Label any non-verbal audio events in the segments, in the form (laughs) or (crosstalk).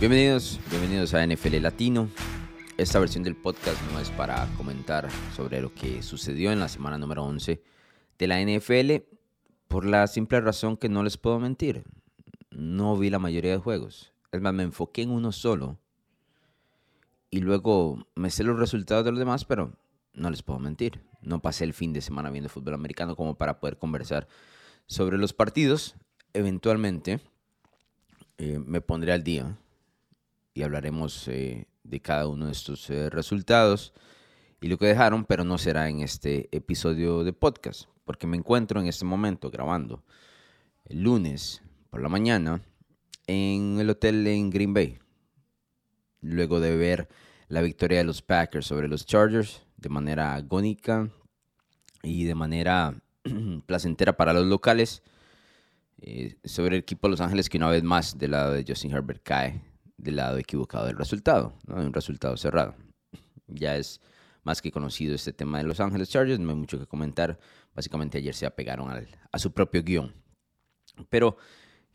Bienvenidos, bienvenidos a NFL Latino. Esta versión del podcast no es para comentar sobre lo que sucedió en la semana número 11 de la NFL por la simple razón que no les puedo mentir. No vi la mayoría de juegos. Es más, me enfoqué en uno solo. Y luego me sé los resultados de los demás, pero no les puedo mentir. No pasé el fin de semana viendo fútbol americano como para poder conversar sobre los partidos. Eventualmente eh, me pondré al día y hablaremos eh, de cada uno de estos eh, resultados y lo que dejaron, pero no será en este episodio de podcast, porque me encuentro en este momento grabando el lunes por la mañana en el hotel en Green Bay, luego de ver la victoria de los Packers sobre los Chargers de manera agónica y de manera (clears throat) placentera para los locales. Eh, sobre el equipo de Los Ángeles que una vez más del lado de Justin Herbert cae del lado equivocado del resultado, ¿no? un resultado cerrado. Ya es más que conocido este tema de Los Ángeles Chargers, no hay mucho que comentar. Básicamente ayer se apegaron a su propio guion. Pero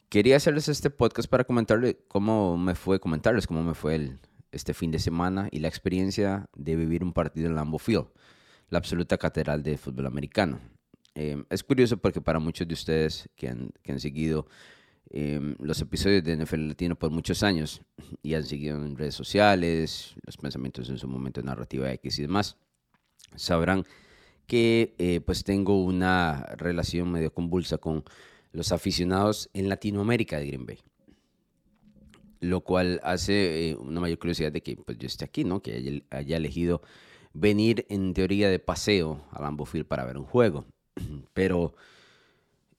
quería hacerles este podcast para comentarles cómo me fue, comentarles cómo me fue el, este fin de semana y la experiencia de vivir un partido en Lambeau Field, la absoluta catedral de fútbol americano. Eh, es curioso porque para muchos de ustedes que han seguido Em, los episodios de NFL Latino por muchos años y han seguido en redes sociales, los pensamientos en su momento narrativa X y demás, sabrán que eh, pues tengo una relación medio convulsa con los aficionados en Latinoamérica de Green Bay. Lo cual hace eh, una mayor curiosidad de que pues, yo esté aquí, ¿no? Que haya, elegido venir en teoría de paseo a Lambeau Field para ver un juego. (clears throat) Pero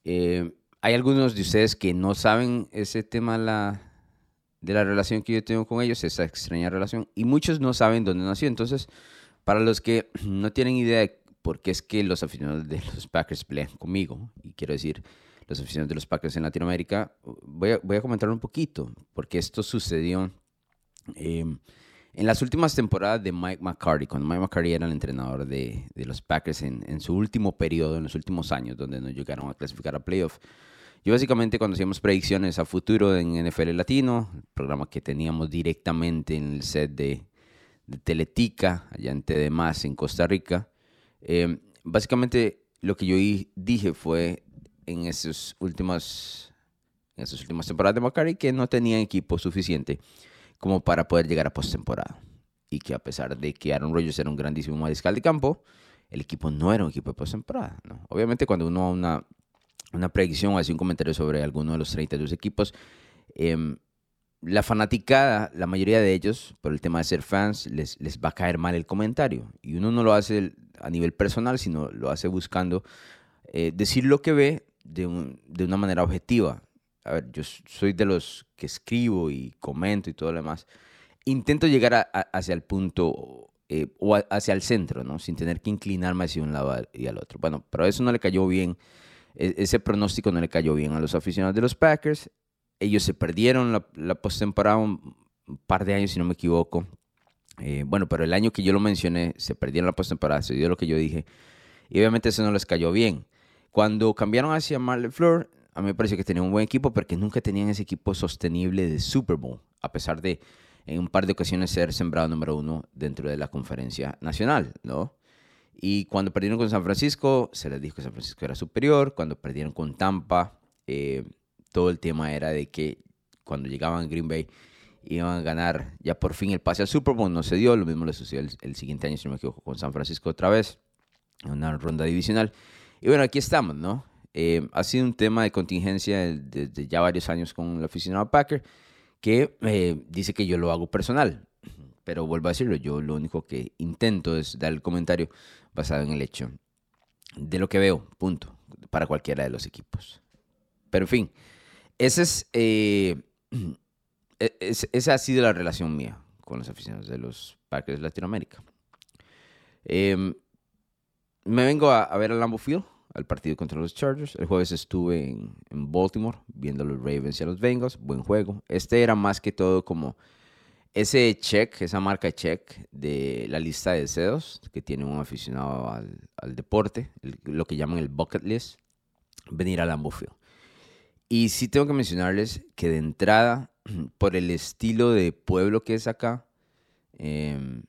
eh, hay algunos de ustedes que no saben ese tema de la relación que yo tengo con ellos, esa extraña relación, y muchos no saben dónde nació. Entonces, para los que (clears throat) no tienen idea de por qué es que los aficionados de los Packers pelean conmigo, y quiero decir, los aficionados de los Packers en Latinoamérica, voy a, voy comentar un poquito, porque esto sucedió em, en las últimas temporadas de Mike McCarthy, cuando Mike McCarthy era el entrenador de, los Packers en, su último periodo, en los últimos años, donde no llegaron a clasificar a playoff. Yo básicamente cuando hacíamos predicciones a futuro en NFL Latino, el programa que teníamos directamente en el set de, Teletica, allá en TDMás, en Costa Rica, em, básicamente lo que yo dije fue en esas últimas, en esas últimas temporadas de Macari que no tenían equipo suficiente como para poder llegar a postemporada. Y que a pesar de que Aaron Rodgers era un grandísimo mariscal de campo, el equipo no era un equipo de postemporada. Obviamente cuando uno a una una predicción o así un comentario sobre alguno de los 32 equipos. Em, la fanaticada, la mayoría de ellos, por el tema de ser fans, les, les va a caer mal el comentario. Y uno no lo hace a nivel personal, sino lo hace buscando eh, decir lo que ve de, de, una manera objetiva. A ver, yo soy de los que escribo y comento y todo lo demás. Intento llegar hacia el punto eh, o hacia el centro, ¿no? Sin tener que inclinarme hacia un lado y al otro. Bueno, pero eso no le cayó bien ese pronóstico no le cayó bien a los aficionados de los Packers. Ellos se perdieron la, postemporada un, par de años, si no me equivoco. Eh, bueno, pero el año que yo lo mencioné, se perdieron la postemporada, se dio lo que yo dije. Y obviamente eso no les cayó bien. Cuando cambiaron hacia Marley Floor, a mí me pareció que tenían un buen equipo porque nunca tenían ese equipo sostenible de Super Bowl, a pesar de en un par de ocasiones ser sembrado número uno dentro de la conferencia nacional, ¿no? Y cuando perdieron con San Francisco, se les dijo que San Francisco era superior. Cuando perdieron con Tampa, eh, todo el tema era de que cuando llegaban a Green Bay iban a ganar ya por fin el pase al Super Bowl. No se dio. Lo mismo le sucedió el, siguiente año, si no me equivoco, con San Francisco otra vez. En una ronda divisional. Y bueno, aquí estamos, ¿no? Eh, ha sido un tema de contingencia desde ya varios años con la oficina Packer que eh, dice que yo lo hago personal. Pero vuelvo a decirlo, yo lo único que intento es dar el comentario basado en el hecho de lo que veo, punto, para cualquiera de los equipos. Pero en fin, ese es, eh, (clears throat) e-, esa ha sido la relación mía con los aficionados de los parques de Latinoamérica. Em, me vengo a, ver al Lambeau Field, al partido contra los Chargers. El jueves estuve en, en Baltimore viendo a los Ravens y a los Bengals. Buen juego. Este era más que todo como ese check, esa marca check de la lista de deseos que tiene un aficionado al, deporte, lo que llaman el bucket list, venir al Lambeau Y sí tengo que mencionarles que de entrada (clears throat) por el estilo de pueblo que es acá, em,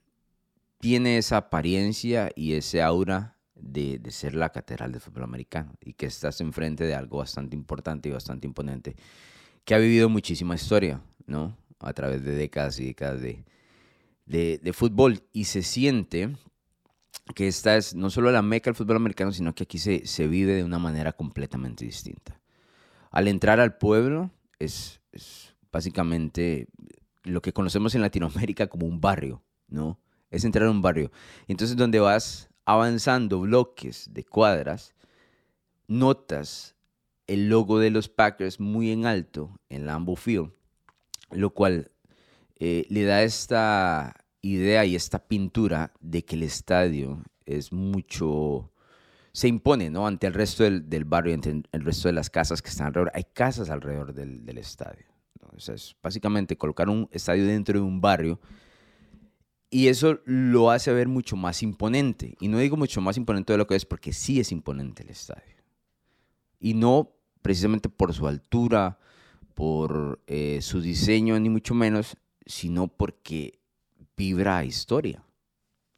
tiene esa apariencia y ese aura de, de, ser la catedral del fútbol americano y que estás enfrente de algo bastante importante y bastante imponente que ha vivido muchísima historia, ¿no? A través de décadas y décadas de, de, fútbol y se siente que esta es no solo la meca del fútbol americano, sino que aquí se, se vive de una manera completamente distinta. Al entrar al pueblo es, es básicamente lo que conocemos en Latinoamérica como un barrio, ¿no? Es entrar a un barrio. Entonces, donde vas avanzando bloques de cuadras, notas el logo de los Packers muy en alto en Lambeau Field, lo cual eh, le da esta idea y esta pintura de que el estadio es mucho, se impone ¿no? ante el resto del, barrio, ante el resto de las casas que están alrededor. Hay casas alrededor del, estadio. O sea, es básicamente colocar un estadio dentro de un barrio y eso lo hace ver mucho más imponente. Y no digo mucho más imponente de lo que es porque sí es imponente el estadio. Y no precisamente por su altura, por eh, su diseño, ni mucho menos, sino porque vibra historia.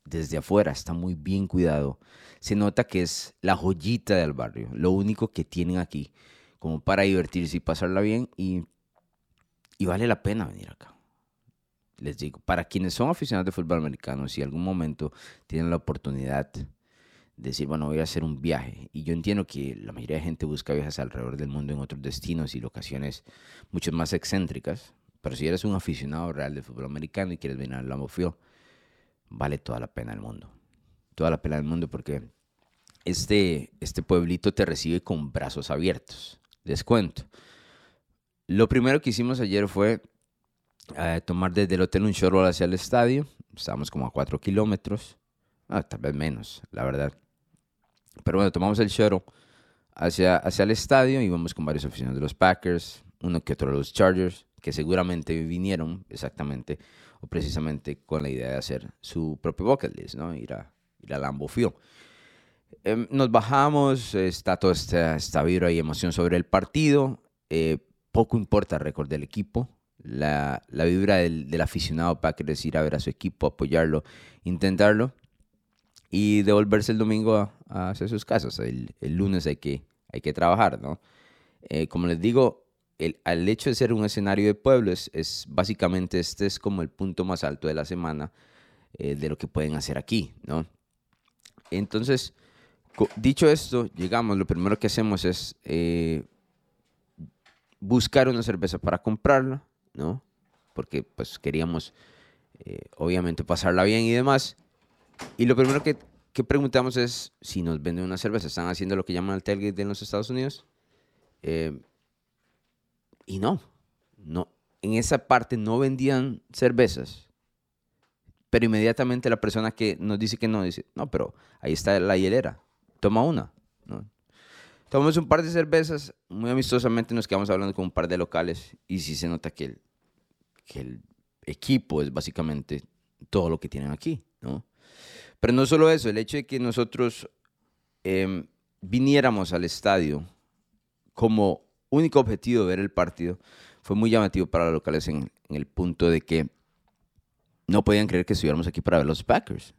Desde afuera está muy bien cuidado. Se nota que es la joyita del barrio, lo único que tienen aquí, como para divertirse y pasarla bien. Y, y vale la pena venir acá les digo, para quienes son aficionados de fútbol americano, si algún momento tienen la oportunidad decir, bueno, voy a hacer un viaje, y yo entiendo que la mayoría de gente busca viajes alrededor del mundo en otros destinos y locaciones mucho más excéntricas, pero si eres un aficionado real de fútbol americano y quieres venir al Lambeau Field, vale toda la pena del mundo. Toda la pena del mundo porque este, este pueblito te recibe con brazos abiertos. Les cuento. Lo primero que hicimos ayer fue tomar desde el hotel un shuttle hacia el estadio. Estábamos como a 4 kilómetros. Ah, tal vez menos, la verdad. Pero bueno, tomamos el shuttle hacia, hacia el estadio. Íbamos con varios oficinas de los Packers, uno que otro de los Chargers, que seguramente vinieron exactamente o precisamente con la idea de hacer su propio bucket list, ¿no? Ir a, ir a Lambeau Field. Em, nos bajamos, está toda esta, esta vibra y emoción sobre el partido. Eh, poco importa el récord del equipo, la, la vibra del, del, aficionado Packers, ir a ver a su equipo, apoyarlo, intentarlo y devolverse el domingo a, hacer sus casas. El, el, lunes hay que, hay que trabajar, ¿no? Eh, como les digo, el, al hecho de ser un escenario de pueblo, es, básicamente este es como el punto más alto de la semana eh, de lo que pueden hacer aquí, ¿no? Entonces, dicho esto, llegamos, lo primero que hacemos es eh, buscar una cerveza para comprarla, ¿no? Porque pues queríamos eh, obviamente pasarla bien y demás. Y lo primero que, que, preguntamos es si nos venden una cerveza. ¿Están haciendo lo que llaman el tailgate en los Estados Unidos? Eh, y no, no. En esa parte no vendían cervezas. Pero inmediatamente la persona que nos dice que no, dice, no, pero ahí está la hielera, toma una. ¿no? Tomamos un par de cervezas, muy amistosamente nos quedamos hablando con un par de locales y sí se nota que el, que el equipo es básicamente todo lo que tienen aquí, ¿no? Pero no solo eso, el hecho de que nosotros eh, viniéramos al estadio como único objetivo de ver el partido fue muy llamativo para los locales en, en el punto de que no podían creer que estuviéramos aquí para ver los Packers.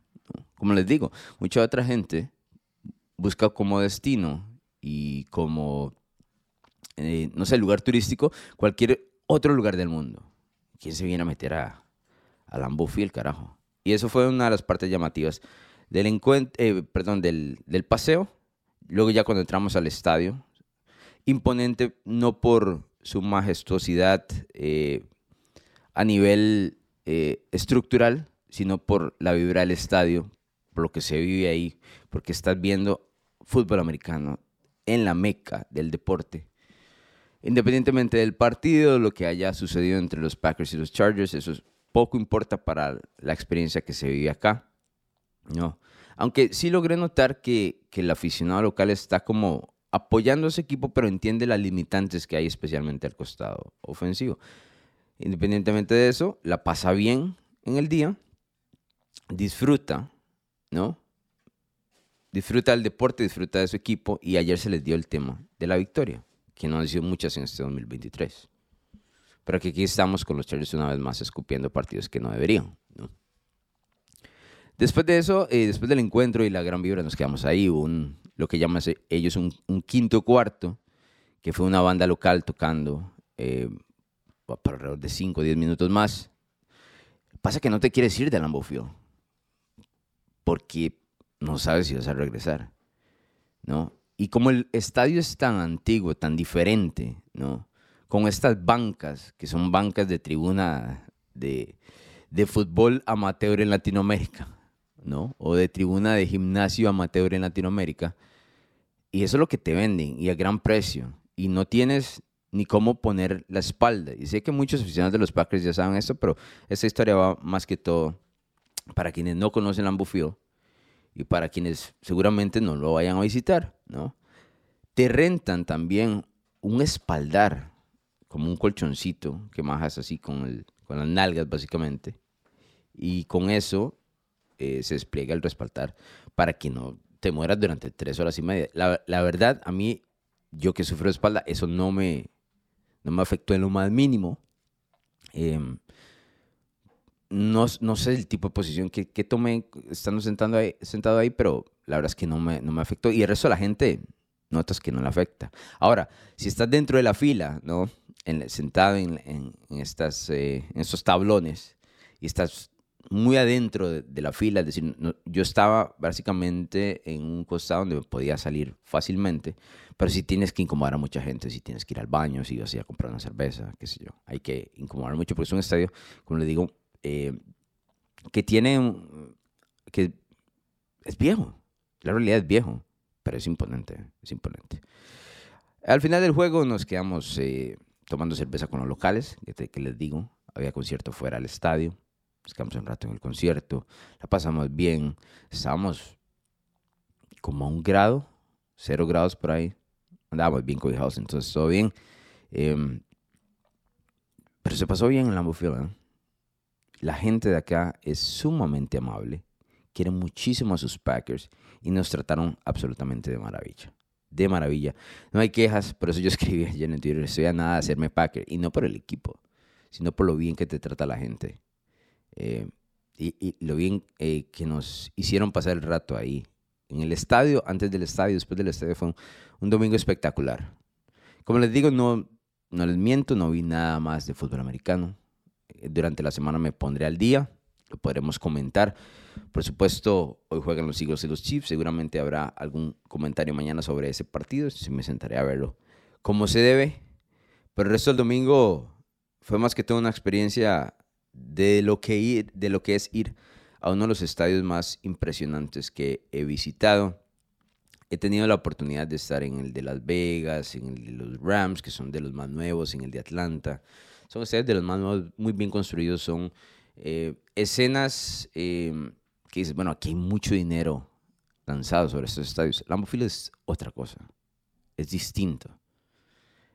Como les digo, mucha otra gente busca como destino y como, eh, no sé, lugar turístico cualquier otro lugar del mundo. ¿quién se viene a meter a, a Lambeau Field, carajo? Y eso fue una de las partes llamativas del encuentro, eh, perdón, del, del, paseo. Luego ya cuando entramos al estadio, imponente no por su majestuosidad eh, a nivel eh, estructural, sino por la vibra del estadio, por lo que se vive ahí, porque estás viendo fútbol americano en la meca del deporte Independientemente del partido, lo que haya sucedido entre los Packers y los Chargers, eso poco importa para la experiencia que se vive acá. No. Aunque sí logré notar que, que el aficionado local está como apoyando a ese equipo, pero entiende las limitantes que hay especialmente al costado ofensivo. Independientemente de eso, la pasa bien en el día, disfruta, ¿no? Disfruta del deporte, disfruta de su equipo y ayer se les dio el tema de la victoria que no han sido muchas en este 2023. Pero que aquí estamos con los Chargers una vez más escupiendo partidos que no deberían. Después de eso, eh, después del encuentro y la gran vibra, nos quedamos ahí, un, lo que llaman ellos un, quinto cuarto, que fue una banda local tocando eh, por alrededor de 5 o 10 minutos más. Pasa que no te quieres ir de Lambeau porque no sabes si vas a regresar, ¿no? Y como el estadio es tan antiguo, tan diferente, ¿no? Con estas bancas, que son bancas de tribuna de, de fútbol amateur en Latinoamérica, ¿no? O de tribuna de gimnasio amateur en Latinoamérica. Y eso es lo que te venden y a gran precio. Y no tienes ni cómo poner la espalda. Y sé que muchos aficionados de los Packers ya saben esto, pero esta historia va más que todo para quienes no conocen Lambeau Field y para quienes seguramente no lo vayan a visitar, ¿no? Te rentan también un espaldar, como un colchoncito que majas así con, el, con las nalgas básicamente. Y con eso eh, se despliega el respaldar para que no te mueras durante tres horas y media. La, verdad, a mí, yo que sufro de espalda, eso no me, no me afectó en lo más mínimo. Em, no, no, sé el tipo de posición que, que tomé estando sentando ahí, sentado ahí, pero la verdad es que no me, no me afectó. Y el resto de la gente notas que no le afecta. Ahora, si estás dentro de la fila, ¿no? Sentado en, en, estas, eh, en estos tablones y estás muy adentro de, la fila, es decir, yo estaba básicamente en un costado donde podía salir fácilmente, pero si tienes que incomodar a mucha gente, si tienes que ir al baño, si vas a ir a comprar una cerveza, qué sé yo, hay que incomodar mucho porque es un estadio, como le digo, eh, que tiene, que es viejo, la realidad es viejo, pero es imponente, es imponente. Al final del juego nos quedamos eh, tomando cerveza con los locales, que, que les digo, había concierto fuera del estadio nos un rato en el concierto, la pasamos bien, estábamos como a un grado, cero grados por ahí, andábamos bien cobijados, entonces todo bien. Em, pero se pasó bien en la. La gente de acá es sumamente amable, quiere muchísimo a sus Packers y nos trataron absolutamente de maravilla. De maravilla. No hay quejas, por eso yo (laughs) escribí ayer en Twitter, estoy a nada de hacerme Packer, y no por el equipo, sino por lo bien que te trata la gente. Eh, y, lo bien eh, que nos hicieron pasar el rato ahí. En el estadio, antes del estadio, después del estadio, fue un, domingo espectacular. Como les digo, no, no les miento, no vi nada más de fútbol americano. Eh, durante la semana me pondré al día, lo podremos comentar. Por supuesto, hoy juegan los Eagles y los Chiefs. Seguramente habrá algún comentario mañana sobre ese partido. Si me sentaré a verlo como se debe. Pero el resto del domingo fue más que todo una experiencia de lo que, ir, de lo que es ir a uno de los estadios más impresionantes que he visitado. He tenido la oportunidad de estar en el de Las Vegas, en el de los Rams, que son de los más nuevos, en el de Atlanta. Son estadios de los más nuevos, muy bien construidos. Son eh, escenas em, que dices, bueno, aquí hay mucho dinero lanzado sobre estos estadios. Lambeau Field es otra cosa, es distinto.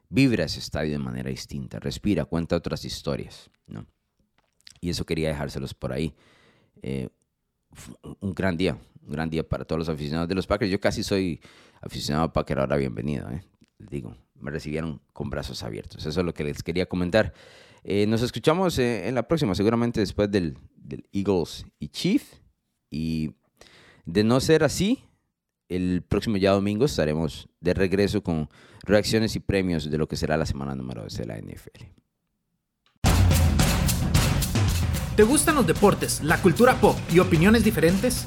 Vibra ese estadio de manera distinta, respira, cuenta otras historias, ¿no? Y eso quería dejárselos por ahí. Eh, un gran día, un gran día para todos los aficionados de los Packers. Yo casi soy aficionado a Packer, ahora bienvenido. Eh. Digo, me recibieron con brazos abiertos. Eso es lo que les quería comentar. Eh, nos escuchamos en la próxima, seguramente después del, Eagles y Chief. Y de no ser así, el próximo ya domingo estaremos de regreso con reacciones y premios de lo que será la semana número 2 de la NFL. ¿Te gustan los deportes, la cultura pop y opiniones diferentes?